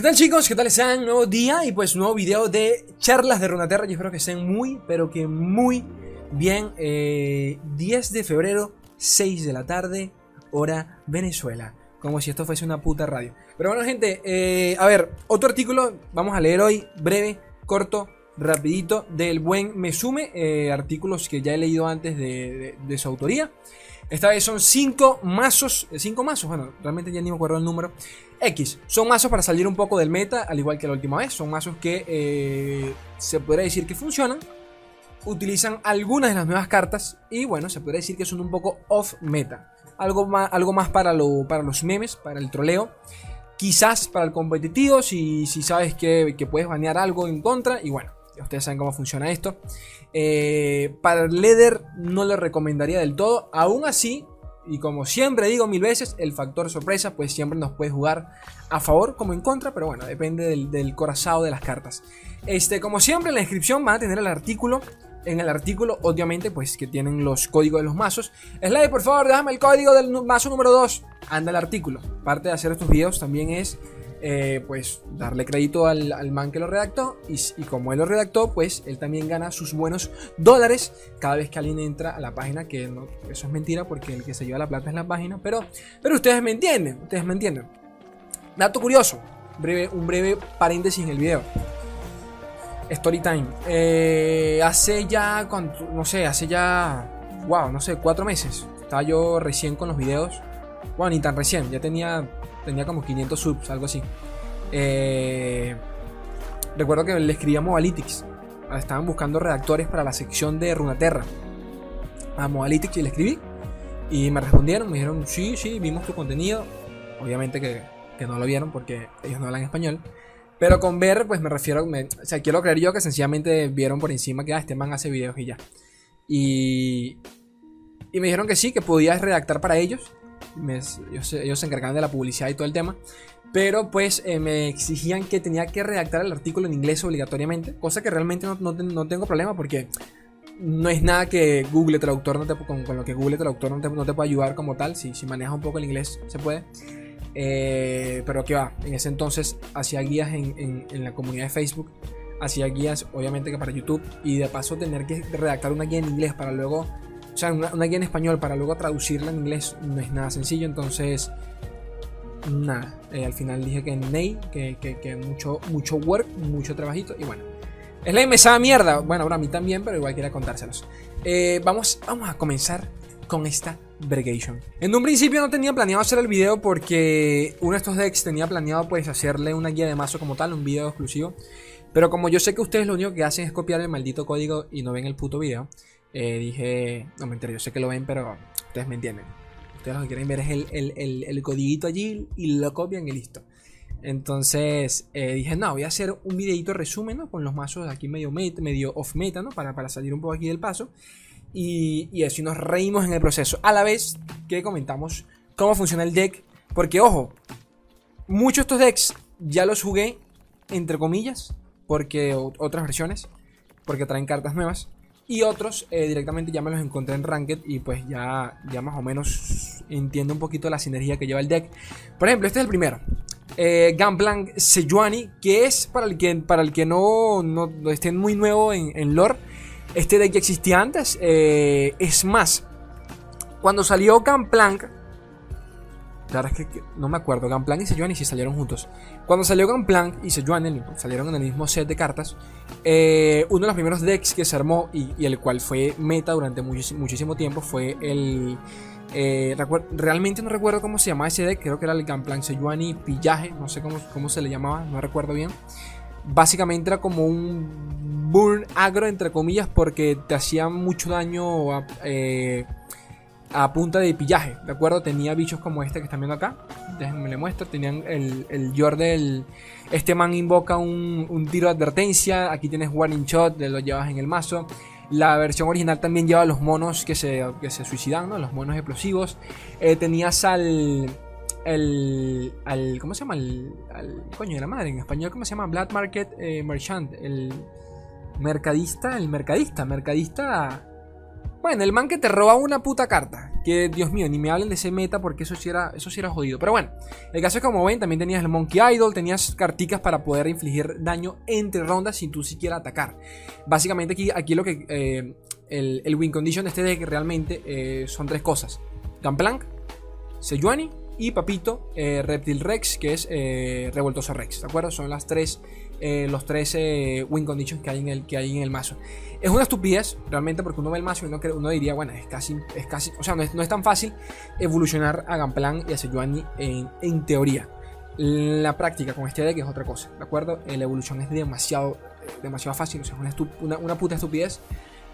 ¿Qué tal chicos? ¿Qué tal están? Nuevo día y pues nuevo video de charlas de Runaterra. Yo espero que estén muy, pero que muy bien. Eh, 10 de febrero, 6 de la tarde, hora Venezuela. Como si esto fuese una puta radio. Pero bueno gente, eh, a ver, otro artículo vamos a leer hoy, breve, corto, rapidito, del buen Mesume. Eh, artículos que ya he leído antes de, de- de su autoría. Esta vez son 5 mazos, 5 mazos, bueno, realmente ya ni me acuerdo el número. X, son mazos para salir un poco del meta, al igual que la última vez. Son mazos que eh, se podría decir que funcionan. Utilizan algunas de las nuevas cartas y bueno, se podría decir que son un poco off meta. Algo más, algo más para, lo, para los memes, para el troleo. Quizás para el competitivo, si, si sabes que, que puedes banear algo en contra. Y bueno, ustedes saben cómo funciona esto. Eh, para el Leather no le recomendaría del todo. Aún así, y como siempre digo mil veces, el factor sorpresa pues siempre nos puede jugar a favor como en contra, pero bueno, depende del, del de las cartas. Este, como siempre, en la descripción van a tener el artículo. En el artículo, obviamente, pues que tienen los códigos de los mazos. Slade, por favor, déjame el código del mazo número 2. Anda el artículo. Parte de hacer estos videos también es eh, pues darle crédito al, al man que lo redactó y, y como él lo redactó pues él también gana sus buenos dólares cada vez que alguien entra a la página que no, eso es mentira porque el que se lleva la plata es la página pero, pero ustedes me entienden ustedes me entienden. Dato curioso breve, un breve paréntesis en el video. Story time. Eh, hace ya no sé hace ya wow no sé cuatro meses. Estaba yo recién con los videos bueno ni tan recién ya tenía tenía como 500 subs, algo así. Eh, recuerdo que le escribí a Mobalytics. Estaban buscando redactores para la sección de Runaterra. A Mobalytics y le escribí. Y me respondieron, me dijeron, sí, sí, vimos tu contenido. Obviamente que, que no lo vieron porque ellos no hablan español. Pero con ver, pues me refiero, me- o sea, quiero creer yo que sencillamente vieron por encima que ah, este man hace videos y ya. Y, y me dijeron que sí, que podías redactar para ellos. Ellos, se- encargaban de la publicidad y todo el tema. Pero pues eh, me exigían que tenía que redactar el artículo en inglés obligatoriamente. Cosa que realmente no, no tengo problema porque no es nada que Google Traductor no te, con, con lo que Google Traductor no te, no te puede ayudar como tal. Si, si manejas un poco el inglés se puede. Eh, pero que va, en ese entonces hacía guías en, en- en la comunidad de Facebook. Hacía guías obviamente que para YouTube. Y de paso tener que redactar una guía en inglés para luego o sea, una, guía en español para luego traducirla en inglés no es nada sencillo. Entonces, nada. eh, al final dije que Ney, que, que, que mucho, mucho work, mucho trabajito. Y bueno, es la mesada mierda. Bueno, ahora a mí también, pero igual quería contárselos. Eh, vamos, vamos a comenzar con esta Bregation. En un principio no tenía planeado hacer el video porque uno de estos decks tenía planeado pues hacerle una guía de mazo como tal, un video exclusivo. Pero como yo sé que ustedes lo único que hacen es copiar el maldito código y no ven el puto video, eh, dije, no me entero, yo sé que lo ven, pero ustedes me entienden. Ustedes lo que quieren ver es el, el, el, el allí y lo copian y listo. Entonces eh, dije, no, voy a hacer un videito resumen ¿no? con los mazos aquí medio, met- medio off meta, ¿no? Para, para salir un poco aquí del paso. Y, y y nos reímos en el proceso. A la vez que comentamos cómo funciona el deck. Porque, ojo, muchos de estos decks ya los jugué, entre comillas, porque otras versiones, porque traen cartas nuevas. Y otros eh, directamente ya me los encontré en Ranked y pues ya, ya más o menos entiendo un poquito la sinergia que lleva el deck. Por ejemplo, este es el primero. Eh, Gunplank Sejuani, que es para el que, para el que no, no, no muy nuevo en, lore. Este deck ya existía antes. eh, es más, cuando salió Gunplank, la verdad es que no me acuerdo, Gunplank y Sejuani si salieron juntos. Cuando salió Gunplank y Sejuani salieron en el mismo set de cartas, eh, uno de los primeros decks que se armó y, el cual fue meta durante muchísimo tiempo fue el... eh, realmente no recuerdo cómo se llamaba ese deck, creo que era el Gunplank Sejuani Pillaje, no sé cómo, cómo se le llamaba, no recuerdo bien. Básicamente era como un burn agro entre comillas porque te hacía mucho daño a, eh, a punta de pillaje, ¿de acuerdo? Tenía bichos como este que están viendo acá. Déjenme le muestro. Tenían el, el Yordle. Este man invoca un, un tiro de advertencia. Aquí tienes Warning Shot, lo llevas en el mazo. La versión original también lleva los monos que se, que se suicidan, ¿no? Los monos explosivos. Eh, tenías al. El, al. ¿Cómo se llama? El, al. Coño de la madre. En español, ¿cómo se llama? Black Market eh, Merchant. El mercadista. El mercadista. Mercadista. Bueno, el man que te roba una puta carta. Que Dios mío, ni me hablen de ese meta porque eso sí era, eso sí era jodido. Pero bueno, el caso es que como ven, también tenías el Monkey Idol, tenías carticas para poder infligir daño entre rondas sin tú siquiera atacar. Básicamente aquí, aquí lo que eh, el, win condition de este deck realmente eh, son tres cosas. Gunplank, Sejuani y Papito, eh, Reptil Rex, que es Revoltoso Rex. ¿De acuerdo? Son las tres eh, los 13 win conditions que hay, en el, que hay en el mazo. Es una estupidez, realmente, porque uno ve el mazo y uno, uno diría, bueno, es casi, es casi, o sea, no es, tan fácil evolucionar a Gamplan y a Sejuani en, en teoría. La práctica con este deck es otra cosa, ¿de acuerdo? La evolución es demasiado, demasiado fácil, o sea, es una, una, puta estupidez.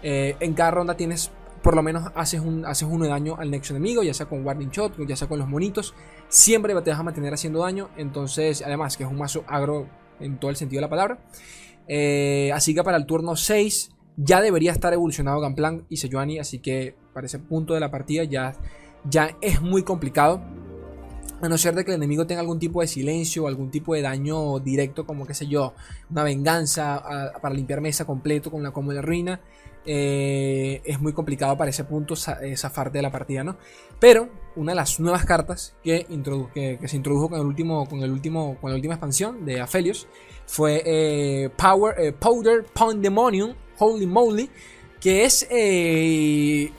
Eh, en cada ronda tienes por lo menos haces, un, haces uno de daño al nexo enemigo, ya sea con Warding Shot, ya sea con los monitos. Siempre te vas a mantener haciendo daño. Entonces, además que es un mazo agro en todo el sentido de la palabra. Eh, así que para el turno 6 ya debería estar evolucionado Gamplan y Sejuani, así que para ese punto de la partida ya, ya es muy complicado. A no ser de que el enemigo tenga algún tipo de silencio o algún tipo de daño directo, como que sé yo, una venganza para limpiar mesa completo con la combo de ruina. Eh, es muy complicado para ese punto eh, zafarte de la partida, ¿no? Pero una de las nuevas cartas que, se introdujo con, el último, con, el último, con la última expansión de Aphelios fue eh, Power, Powder Pandemonium, Holy Moly, que es,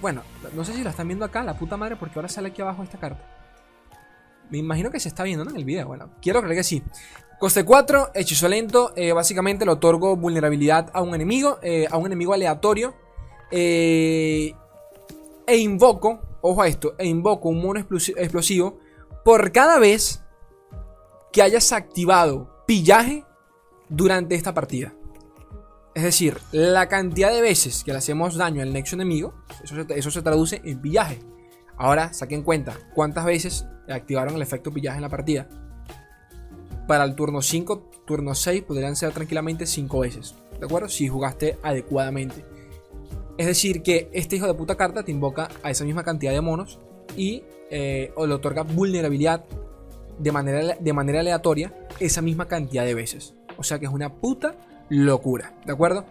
bueno, no sé si lo están viendo acá, la puta madre, porque ahora sale aquí abajo esta carta. Me imagino que se está viendo en el video, bueno, quiero creer que sí. Coste 4, hechizo lento, eh, básicamente le otorgo vulnerabilidad a un enemigo, eh, a un enemigo aleatorio. Eh, e invoco, ojo a esto, e invoco un mono explosivo por cada vez que hayas activado pillaje durante esta partida. Es decir, la cantidad de veces que le hacemos daño al nexo enemigo, eso se, eso se traduce en pillaje. Ahora saquen cuenta cuántas veces activaron el efecto pillaje en la partida para el turno 5, turno 6 podrían ser tranquilamente 5 veces. ¿De acuerdo? Si jugaste adecuadamente. Es decir, que este hijo de puta carta te invoca a esa misma cantidad de monos y eh, o le otorga vulnerabilidad de manera, de manera aleatoria esa misma cantidad de veces. O sea que es una puta locura. ¿De acuerdo?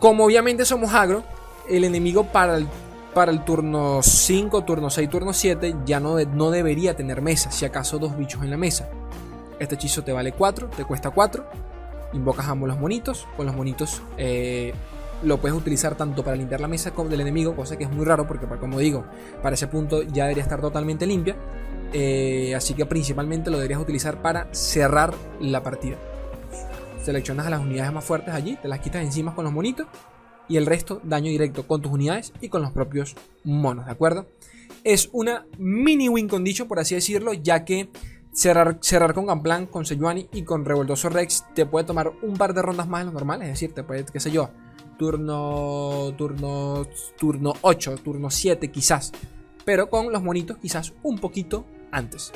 Como obviamente somos agro, el enemigo para el, para el turno 5, turno 6, turno 7 ya no, no debería tener mesa. Si acaso dos bichos en la mesa. Este hechizo te vale 4, te cuesta 4. Invocas ambos los monitos. Con los monitos eh, lo puedes utilizar tanto para limpiar la mesa como del enemigo, cosa que es muy raro porque, como digo, para ese punto ya debería estar totalmente limpia. Eh, así que principalmente lo deberías utilizar para cerrar la partida. Seleccionas a las unidades más fuertes allí, te las quitas encima con los monitos y el resto daño directo con tus unidades y con los propios monos, ¿de acuerdo? Es una mini win condition, por así decirlo, ya que Cerrar, cerrar con Gamplan, con Sejuani y con Revoltoso Rex te puede tomar un par de rondas más de lo normal. Es decir, te puede, qué sé yo, turno, turno, turno 8, turno 7 quizás. Pero con los monitos quizás un poquito antes.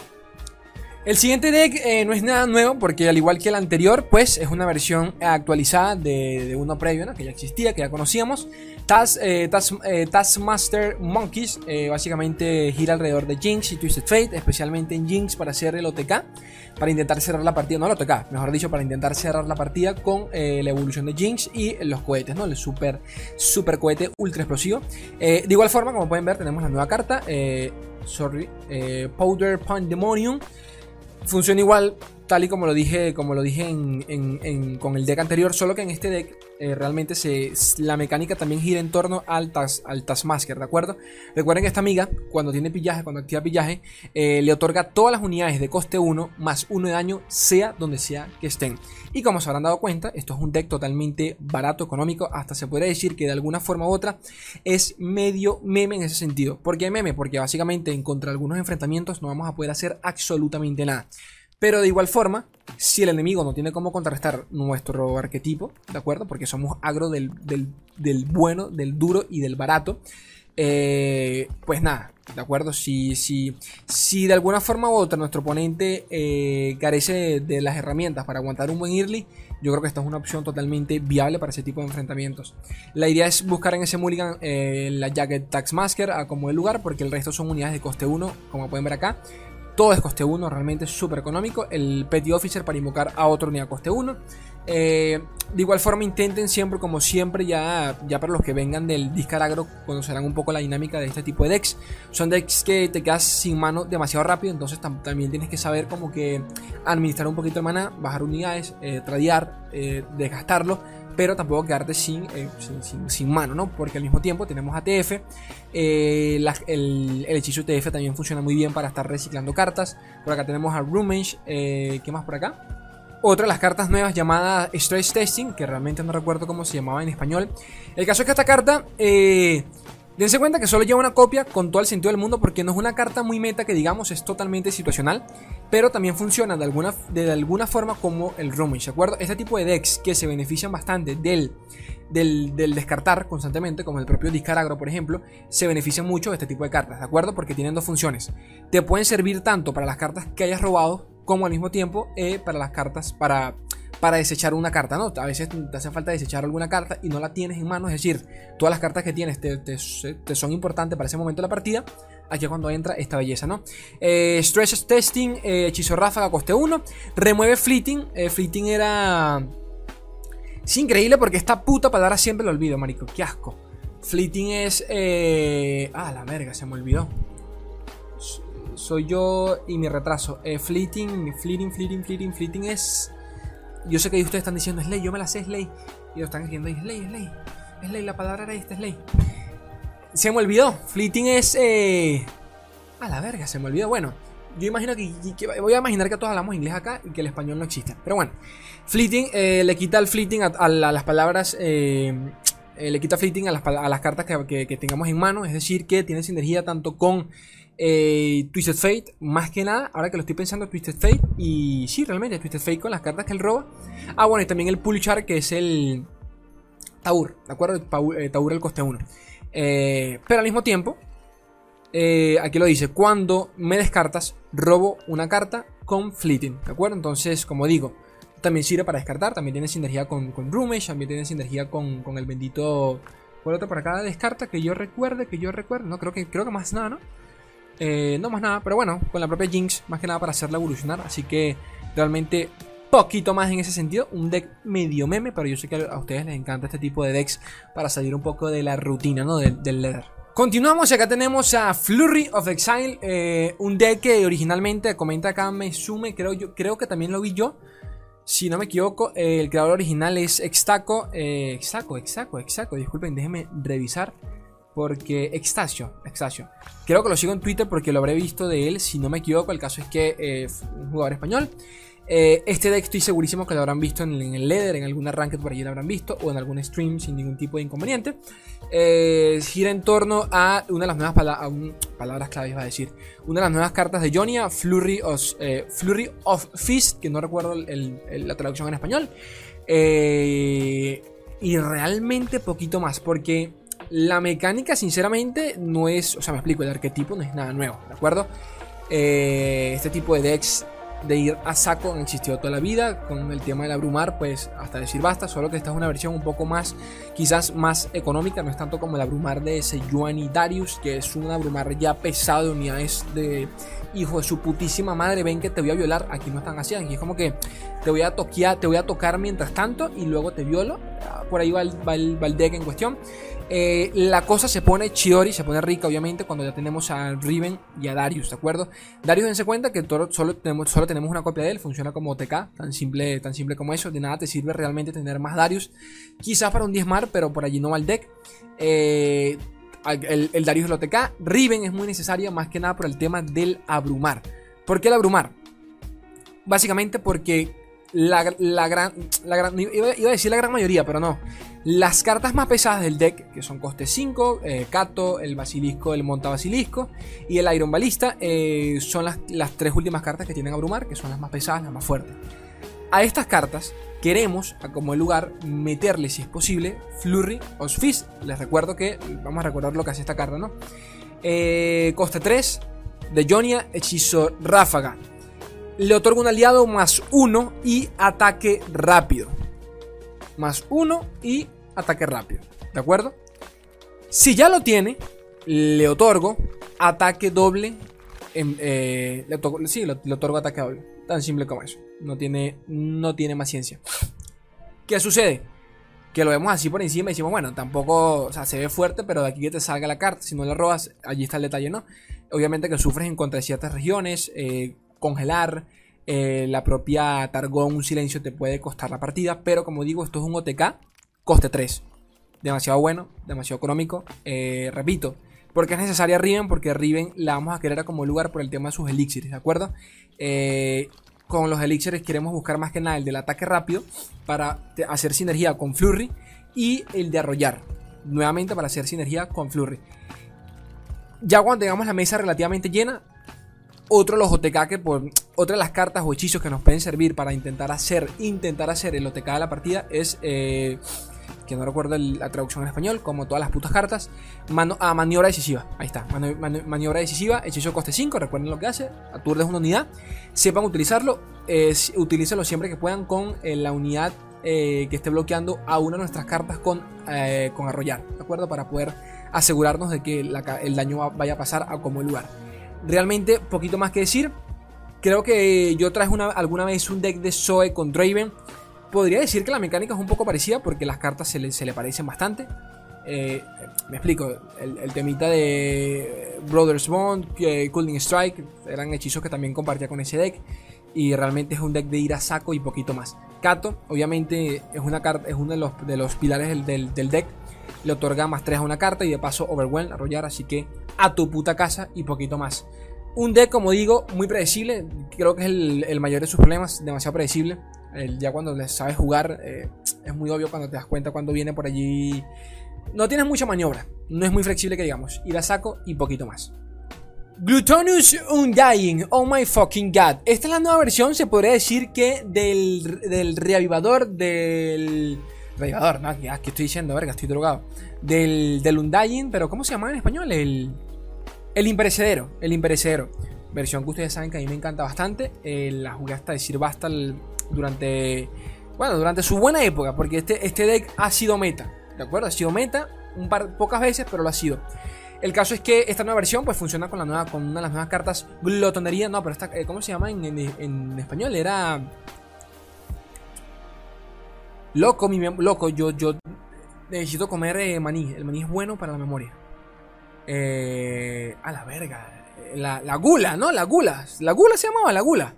El siguiente deck eh, no es nada nuevo porque al igual que el anterior, pues es una versión actualizada de, uno previo, que ya existía, que ya conocíamos. Eh, eh, Taskmaster Monkeys básicamente gira alrededor de Jinx y Twisted Fate, especialmente en Jinx para hacer el OTK, para intentar cerrar la partida, no el OTK, mejor dicho, para intentar cerrar la partida con la evolución de Jinx y los cohetes, ¿no? El super, super cohete ultra explosivo. de igual forma, como pueden ver, tenemos la nueva carta, sorry, Powder Pandemonium. Funciona igual, tal y como lo dije, como lo dije con el deck anterior, solo que en este deck eh, realmente la mecánica también gira en torno al, tas, al Taskmaster, ¿de acuerdo? Recuerden que esta amiga, cuando tiene pillaje, cuando activa pillaje, eh, le otorga todas las unidades de coste 1 más 1 de daño, sea donde sea que estén. Y como se habrán dado cuenta, esto es un deck totalmente barato, económico, hasta se podría decir que de alguna forma u otra es medio meme en ese sentido. ¿Por qué meme? Porque básicamente en contra algunos enfrentamientos no vamos a poder hacer absolutamente nada. Pero de igual forma, si el enemigo no tiene cómo contrarrestar nuestro arquetipo, ¿de acuerdo? Porque somos agro del, bueno, del duro y del barato. Eh, pues nada, ¿de acuerdo? Si, si, si de alguna forma u otra nuestro oponente eh, carece de, las herramientas para aguantar un buen early, yo creo que esta es una opción totalmente viable para ese tipo de enfrentamientos. La idea es buscar en ese mulligan eh, la Jacket Taxmasker a como el lugar, porque el resto son unidades de coste 1, como pueden ver acá. Todo es coste 1, realmente súper económico. El Petty Officer para invocar a otro unidad coste 1. Eh, de igual forma intenten siempre, como siempre, ya, ya para los que vengan del Discaragro, conocerán un poco la dinámica de este tipo de decks. Son decks que te quedas sin mano demasiado rápido, entonces también tienes que saber como que administrar un poquito de mana, bajar unidades, eh, eh, desgastarlo, pero tampoco quedarte sin, eh, sin, mano, ¿no? Porque al mismo tiempo tenemos ATF, el, el, hechizo TF también funciona muy bien para estar reciclando cartas. Por acá tenemos a Roomage, ¿qué más por acá? Otra de las cartas nuevas llamada Stress Testing, que realmente no recuerdo cómo se llamaba en español. El caso es que esta carta, eh, dense cuenta que solo lleva una copia con todo el sentido del mundo, porque no es una carta muy meta que digamos es totalmente situacional, pero también funciona de alguna, de alguna forma como el Rummage, ¿de acuerdo? Este tipo de decks que se benefician bastante del, del, del, descartar constantemente, como el propio Discaragro, por ejemplo, se benefician mucho de este tipo de cartas, ¿de acuerdo? Porque tienen dos funciones. Te pueden servir tanto para las cartas que hayas robado como al mismo tiempo eh, para las cartas, para, para desechar una carta, ¿no? A veces te hace falta desechar alguna carta y no la tienes en mano, es decir, todas las cartas que tienes te, son importantes para ese momento de la partida. Aquí es cuando entra esta belleza, ¿no? Eh, stress Testing, eh, ráfaga, coste 1. Remueve Fleeting. fleeting era. Es increíble porque esta puta palabra siempre lo olvido, marico. Qué asco. Fleeting es. Ah, la verga, se me olvidó soy yo y mi retraso. Eh, fleeting, fleeting, fleeting, fleeting, fleeting es. Yo sé que ustedes están diciendo es ley, yo me la sé, es ley. Y lo están diciendo es ley, es ley. Es ley, la palabra era esta, es ley. Se me olvidó. Fleeting es. Eh... A la verga, se me olvidó. Bueno, yo imagino que, Voy a imaginar que todos hablamos inglés acá y que el español no existe. Pero bueno, fleeting eh, le quita el fleeting a, las palabras. Eh, eh, le quita fleeting a las, a las cartas que, que, tengamos en mano. Es decir, que tiene sinergia tanto con eh, Twisted Fate, más que nada, ahora que lo estoy pensando, Twisted Fate. Y sí, realmente, Twisted Fate con las cartas que él roba. Ah, bueno, y también el Pulchar, que es el Taur, ¿de acuerdo? Eh, Taur el coste 1. Eh, pero al mismo tiempo, aquí lo dice: cuando me descartas, robo una carta con Fleeting, ¿de acuerdo? Entonces, como digo, también sirve para descartar. También tiene sinergia con, con también tiene sinergia con, el bendito. ¿Cuál otro para cada descarta? Que yo recuerde, que yo recuerde. No, creo que, creo que más nada, ¿no? Eh, no más nada, pero bueno, con la propia Jinx, más que nada para hacerla evolucionar. Así que realmente poquito más en ese sentido. Un deck medio meme, pero yo sé que a ustedes les encanta este tipo de decks para salir un poco de la rutina, ¿no? Del, del leather. Continuamos acá tenemos a Flurry of Exile, eh, un deck que originalmente, comenta acá me sume, creo, yo, creo que también lo vi yo. Si no me equivoco, eh, el creador original es Extaco. Extaco, Extaco, Extaco. Disculpen, déjenme revisar. Porque Extasio, Extasio. Creo que lo sigo en Twitter porque lo habré visto de él, si no me equivoco. El caso es que eh, un jugador español. Eh, este deck estoy segurísimo que lo habrán visto en, el Leather, en algún ranked por allí lo habrán visto, o en algún stream sin ningún tipo de inconveniente. Eh, gira en torno a una de las nuevas palabras claves, iba a decir. Una de las nuevas cartas de Jonia, Flurry of, Flurry of Fist, que no recuerdo la traducción en español. y realmente poquito más, porque la mecánica, sinceramente, no es. O sea, me explico, el arquetipo no es nada nuevo, ¿de acuerdo? Eh, este tipo de decks de ir a saco han existido toda la vida. Con el tema del abrumar, pues hasta decir basta. Solo que esta es una versión un poco más, quizás más económica. No es tanto como el abrumar de ese y Darius, que es un abrumar ya pesado de unidades de hijo de su putísima madre. Ven que te voy a violar. Aquí no están así. Aquí es como que te voy a, toquear, te voy a tocar mientras tanto y luego te violo. Por ahí va el, va el deck en cuestión. Eh, la cosa se pone chidori, se pone rica, obviamente, cuando ya tenemos a Riven y a Darius, ¿de acuerdo? Darius, dense cuenta que solo tenemos, solo tenemos una copia de él, funciona como OTK, tan simple, tan simple como eso. De nada te sirve realmente tener más Darius. Quizás para un diezmar, pero por allí no va el deck. Eh, el, el, Darius del OTK. Riven es muy necesario, más que nada por el tema del abrumar. ¿Por qué el abrumar? Básicamente porque la, gran, la gran iba, a decir la gran mayoría, pero no. Las cartas más pesadas del deck, que son coste 5, eh, Kato, el Basilisco, el Monta Basilisco y el Iron Balista, eh, son las, las, tres últimas cartas que tienen Abrumar, que son las más pesadas, las más fuertes. A estas cartas queremos, como el lugar, meterle, si es posible, Flurry o. Les recuerdo que, vamos a recordar lo que hace esta carta, ¿no? Eh, coste 3, de Jonia, hechizo Ráfaga le otorga un aliado más uno y ataque rápido. Más uno y ataque rápido. ¿De acuerdo? Si ya lo tiene, le otorgo ataque doble. Eh, sí, le, otorgo ataque doble. Tan simple como eso. No tiene, no tiene más ciencia. ¿Qué sucede? Que lo vemos así por encima y decimos, bueno, tampoco, o sea, se ve fuerte, pero de aquí que te salga la carta, si no la robas, allí está el detalle, ¿no? Obviamente que sufres en contra de ciertas regiones, eh, congelar, eh, la propia Targón, un silencio te puede costar la partida, pero como digo, esto es un OTK, coste 3. Demasiado bueno, demasiado económico. Eh, repito, porque es necesaria Riven, porque Riven la vamos a querer como lugar por el tema de sus elixirs, ¿de acuerdo? Eh, con los elixirs queremos buscar más que nada el del ataque rápido para hacer sinergia con Flurry y el de arrollar, nuevamente para hacer sinergia con Flurry. Ya cuando tengamos la mesa relativamente llena, otro los OTK otra de las cartas o hechizos que nos pueden servir para intentar hacer intentar hacer el OTK de la partida es eh, que no recuerdo la traducción en español, como todas las putas cartas, mano, a maniobra decisiva. Ahí está, maniobra decisiva, hechizo coste 5, recuerden lo que hace, aturdes una unidad, sepan utilizarlo, utilícenlo siempre que puedan con eh, la unidad eh, que esté bloqueando a una de nuestras cartas con, eh, con arrollar, ¿de acuerdo? Para poder asegurarnos de que el daño vaya a pasar a como lugar. Realmente, poquito más que decir. Creo que yo traje una, alguna vez un deck de Zoe con Draven podría decir que la mecánica es un poco parecida porque las cartas se le, parecen bastante. Eh, me explico, el, temita de Brothers Bond, Cooling Strike, eran hechizos que también compartía con ese deck. Y realmente es un deck de ir a saco y poquito más. Kato, obviamente, es una carta, es uno de los, de los pilares del, deck. Le otorga más 3 a una carta y de paso Overwhelm, arrollar, así que a tu puta casa y poquito más. Un deck, como digo, muy predecible. Creo que es el, el mayor de sus problemas, demasiado predecible ya cuando le sabes jugar, eh, es muy obvio cuando te das cuenta cuando viene por allí. No tienes mucha maniobra, no es muy flexible que digamos. Y la saco y poquito más. Glutonus Undying, oh my fucking god. Esta es la nueva versión, se podría decir que del, del reavivador del. Reavivador, no, que, estoy diciendo, verga, estoy drogado. Del, del Undying, pero ¿cómo se llama en español? El. El imperecedero, el imperecedero. Versión que ustedes saben que a mí me encanta bastante. Eh, la jugué hasta decir basta durante, bueno, durante su buena época, porque este, este deck ha sido meta, ¿de acuerdo? Ha sido meta un par, pocas veces, pero lo ha sido. El caso es que esta nueva versión pues funciona con, la nueva, con una de las nuevas cartas glotonería, no, pero esta, eh, ¿cómo se llama en, español? Era... Loco, mi loco, yo, yo necesito comer eh, maní. El maní es bueno para la memoria. Eh, a la verga. La, la, gula, ¿no? La gula. La gula se llamaba la gula.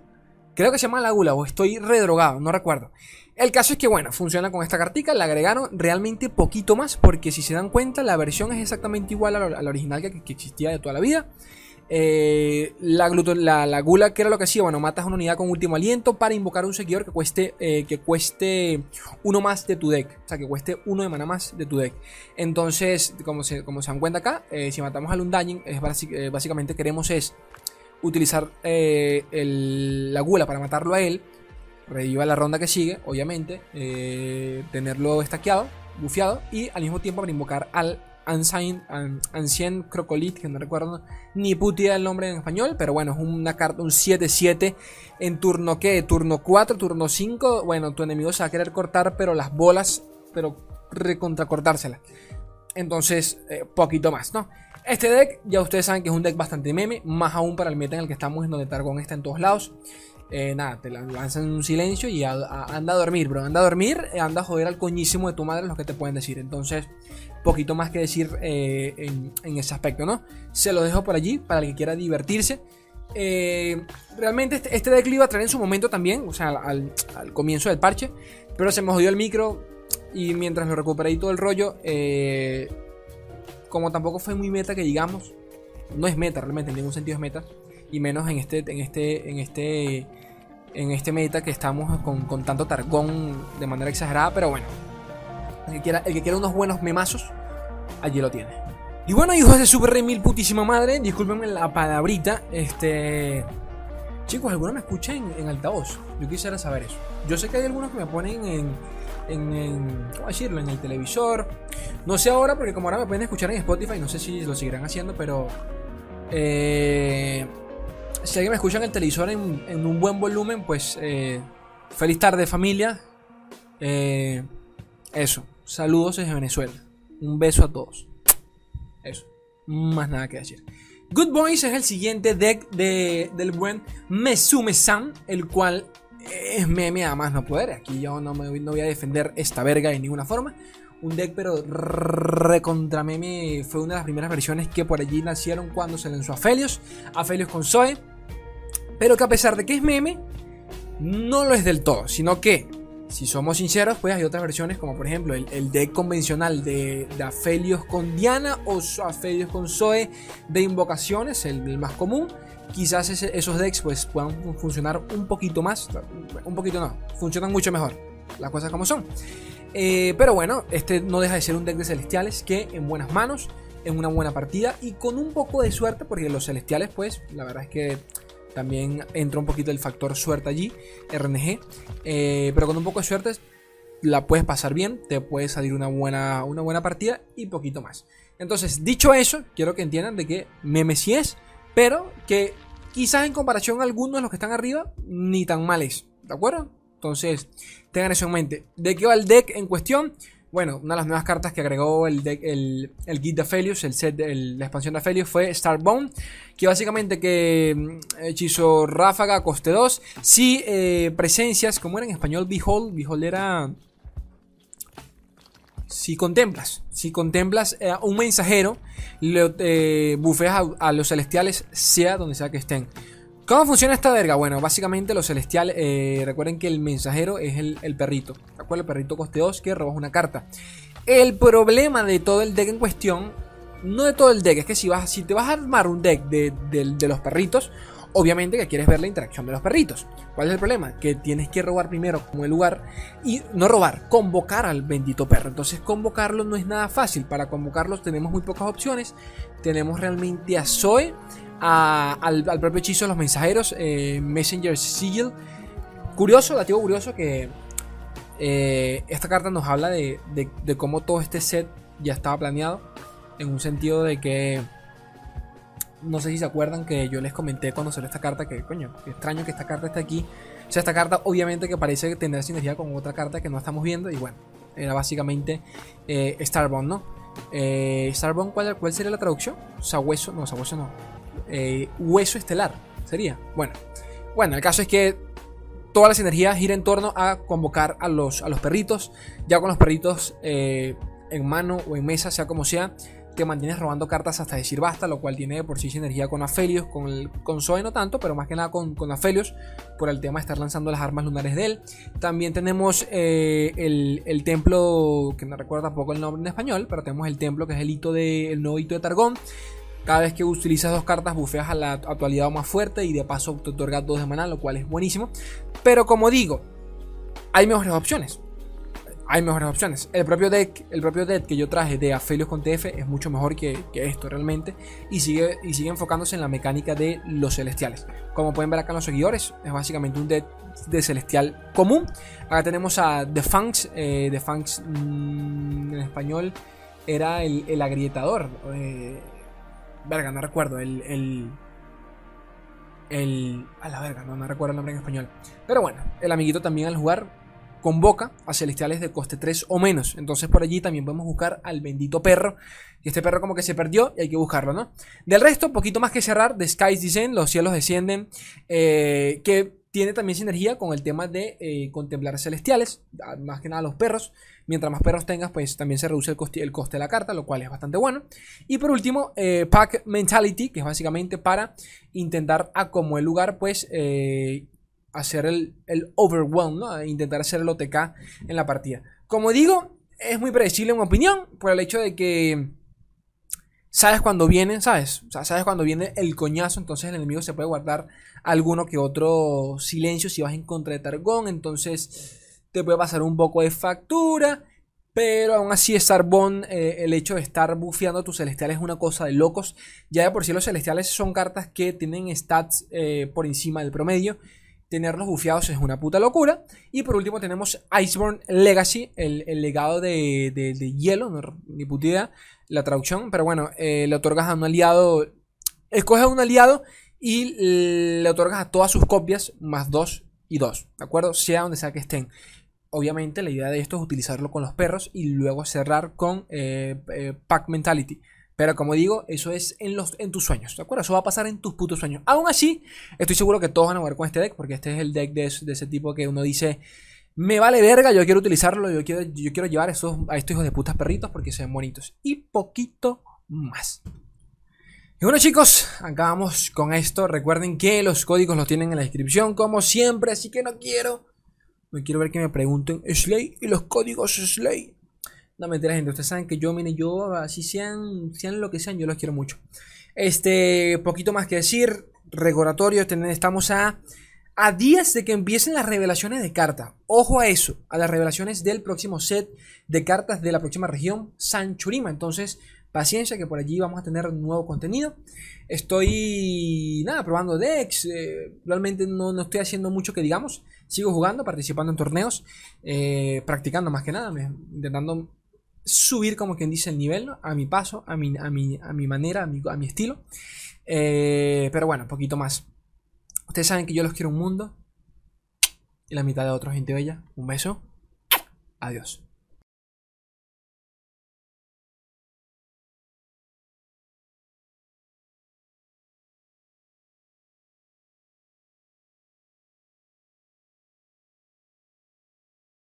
Creo que se llama la gula o estoy redrogado, no recuerdo. El caso es que, bueno, funciona con esta cartica. Le agregaron realmente poquito más. Porque si se dan cuenta, la versión es exactamente igual a la, original que, existía de toda la vida. Eh, la, la, gula, que era lo que hacía? Bueno, matas una unidad con último aliento para invocar un seguidor que cueste, eh, que cueste uno más de tu deck. O sea, que cueste uno de mana más de tu deck. Entonces, como se, como se dan cuenta acá, eh, si matamos al Undying, es básicamente queremos es utilizar la gula para matarlo a él, reviva la ronda que sigue, obviamente, tenerlo estaqueado, bufiado, y al mismo tiempo para invocar al Ancien, Ancien Crocolit, que no recuerdo ni putia el nombre en español, pero bueno, es una carta, un 7-7 en turno que, turno 4, turno 5, bueno, tu enemigo se va a querer cortar, pero las bolas, pero recontracortárselas. Entonces, eh, poquito más, ¿no? Este deck, ya ustedes saben que es un deck bastante meme, más aún para el meta en el que estamos, en donde Targon está en todos lados. Eh, nada, te lanzan en un silencio y anda a dormir, bro. Anda a dormir, eh, anda a joder al coñísimo de tu madre, lo que te pueden decir. Entonces, poquito más que decir eh, en, ese aspecto, ¿no? Se lo dejo por allí para el que quiera divertirse. realmente este, este, deck iba a traer en su momento también, o sea, al, comienzo del parche, pero se me jodió el micro y mientras lo recuperé y todo el rollo, como tampoco fue muy meta que digamos, no es meta realmente, en ningún sentido es meta, y menos en este, en este, en este, en este meta que estamos con, tanto targón de manera exagerada, pero bueno, el que quiera, unos buenos memazos, allí lo tiene. Y bueno, hijos de super re mil putísima madre, discúlpenme la palabrita, este... Chicos, ¿alguno me escucha en, en altavoz? Yo quisiera saber eso. Yo sé que hay algunos que me ponen en, en, ¿cómo decirlo? en el televisor. No sé ahora, porque como ahora me pueden escuchar en Spotify, no sé si lo seguirán haciendo, pero eh, si alguien me escucha en el televisor en, un buen volumen, pues eh, feliz tarde familia. Eh, eso, saludos desde Venezuela. Un beso a todos. Eso, más nada que decir. Good Boys es el siguiente deck de, del buen Mesume-san, el cual es meme a más no poder. Aquí yo no, me, no voy a defender esta verga de ninguna forma. Un deck pero recontra meme fue una de las primeras versiones que por allí nacieron cuando se lanzó a Felios. A Felios con Zoe. Pero que a pesar de que es meme, no lo es del todo. Sino que, si somos sinceros, pues hay otras versiones como por ejemplo el, deck convencional de, de, Aphelios con Diana o Aphelios con Zoe de invocaciones, el más común quizás esos decks pues puedan funcionar un poquito más. Un poquito no, funcionan mucho mejor. Las cosas como son. Eh, pero bueno, este no deja de ser un deck de celestiales que en buenas manos, en una buena partida y con un poco de suerte, porque los celestiales pues la verdad es que también entra un poquito el factor suerte allí, RNG. Eh, pero con un poco de suerte la puedes pasar bien, te puede salir una buena, una buena partida y poquito más. Entonces, dicho eso, quiero que entiendan de que meme si es, pero que quizás en comparación a algunos de los que están arriba, ni tan mal es. ¿De acuerdo? Entonces, tengan eso en mente. ¿De qué va el deck en cuestión? Bueno, una de las nuevas cartas que agregó el el, el de Aphelios, el set, la expansión de Aphelios fue Starbone, que básicamente que mm, hechizo ráfaga, coste 2, sí eh, presencias, como era en español Behold, Behold era si contemplas, si contemplas eh, un mensajero, le eh, bufeas a, los celestiales, sea donde sea que estén. ¿Cómo funciona esta verga? Bueno, básicamente los celestiales, eh, recuerden que el mensajero es el, perrito, ¿de acuerdo? El perrito coste 2 que robas una carta. El problema de todo el deck en cuestión, no de todo el deck, es que si, vas, si te vas a armar un deck de, de los perritos, obviamente que quieres ver la interacción de los perritos. ¿Cuál es el problema? Que tienes que robar primero como el lugar y no robar, convocar al bendito perro. Entonces convocarlo no es nada fácil. Para convocarlos tenemos muy pocas opciones. Tenemos realmente a Zoe, al, propio hechizo de los mensajeros, eh, Messenger Sigil. Curioso, dativo curioso que eh, esta carta nos habla de, de cómo todo este set ya estaba planeado. En un sentido de que no sé si se acuerdan que yo les comenté cuando salió esta carta que, coño, qué extraño que esta carta esté aquí. O sea, esta carta obviamente que parece tener sinergia con otra carta que no estamos viendo. Y bueno, era básicamente eh, Starbone, ¿no? Eh, ¿cuál, ¿cuál, sería la traducción? Sabueso, no, sabueso no. Eh, hueso estelar, sería. Bueno, bueno, el caso es que toda la sinergia gira en torno a convocar a los, a los perritos. Ya con los perritos eh, en mano o en mesa, sea como sea que mantienes robando cartas hasta decir basta, lo cual tiene por sí sinergia con Aphelios, con, el, con Zoe no tanto, pero más que nada con, con Aphelios, por el tema de estar lanzando las armas lunares de él. También tenemos eh, el, templo, que no recuerdo tampoco el nombre en español, pero tenemos el templo que es el hito de, el nuevo hito de Targón. Cada vez que utilizas dos cartas, bufeas a la actualidad más fuerte y de paso te otorga dos de maná, lo cual es buenísimo. Pero como digo, hay mejores opciones hay mejores opciones. El propio deck, el propio deck que yo traje de Aphelios con TF es mucho mejor que, esto realmente. Y sigue, y sigue enfocándose en la mecánica de los celestiales. Como pueden ver acá en los seguidores, es básicamente un deck de celestial común. Acá tenemos a The Funks. Eh, The Funks mm, en español era el, agrietador. Eh, verga, no recuerdo. El, el, el. A la verga, no, no recuerdo el nombre en español. Pero bueno, el amiguito también al jugar convoca a celestiales de coste 3 o menos. Entonces por allí también podemos buscar al bendito perro. Y este perro como que se perdió y hay que buscarlo, ¿no? Del resto, poquito más que cerrar, The Skies Descend, los cielos descienden, eh, que tiene también sinergia con el tema de eh, contemplar celestiales, más que nada los perros. Mientras más perros tengas, pues también se reduce el coste, de la carta, lo cual es bastante bueno. Y por último, eh, Pack Mentality, que es básicamente para intentar a como el lugar, pues hacer el, el overwhelm, ¿no? intentar hacer el OTK en la partida. Como digo, es muy predecible en mi opinión, por el hecho de que sabes cuando viene, ¿sabes? Sabes cuando viene el coñazo, entonces el enemigo se puede guardar alguno que otro silencio si vas en contra de Targón, entonces te puede pasar un poco de factura. Pero aún así, Starbone, eh, el hecho de estar bufeando a tus celestiales es una cosa de locos. Ya de por sí los celestiales son cartas que tienen stats eh, por encima del promedio tenerlos bufeados es una puta locura. Y por último tenemos Iceborne Legacy, el, legado de, hielo, no, ni puta idea la traducción, pero bueno, eh, le otorgas a un aliado, escoges a un aliado y le otorgas a todas sus copias más 2 y 2, ¿de acuerdo? Sea donde sea que estén. Obviamente la idea de esto es utilizarlo con los perros y luego cerrar con eh, eh, Pack Mentality. Pero como digo, eso es en, los, en tus sueños, ¿de acuerdo? Eso va a pasar en tus putos sueños. Aún así, estoy seguro que todos van a jugar con este deck, porque este es el deck de, ese tipo que uno dice, me vale verga, yo quiero utilizarlo, yo quiero, yo quiero llevar esos, a estos hijos de putas perritos porque se ven bonitos. Y poquito más. Y bueno chicos, acabamos con esto. Recuerden que los códigos los tienen en la descripción, como siempre, así que no quiero... No quiero ver que me pregunten, Slay y los códigos Slay. No mentira, gente. Ustedes saben que yo, mire, yo, así sean, sean lo que sean, yo los quiero mucho. Este, poquito más que decir. Recordatorio, estamos a, a días de que empiecen las revelaciones de cartas. Ojo a eso, a las revelaciones del próximo set de cartas de la próxima región, Sanchurima. Entonces, paciencia que por allí vamos a tener nuevo contenido. Estoy, nada, probando decks. Eh, realmente no, no, estoy haciendo mucho que digamos. Sigo jugando, participando en torneos, eh, practicando más que nada, intentando subir, como quien dice, el nivel a mi paso, a mi, a mi, a mi manera, a mi, a mi estilo. Eh, pero bueno, poquito más. Ustedes saben que yo los quiero un mundo y la mitad de otros gente bella. Un beso. Adiós.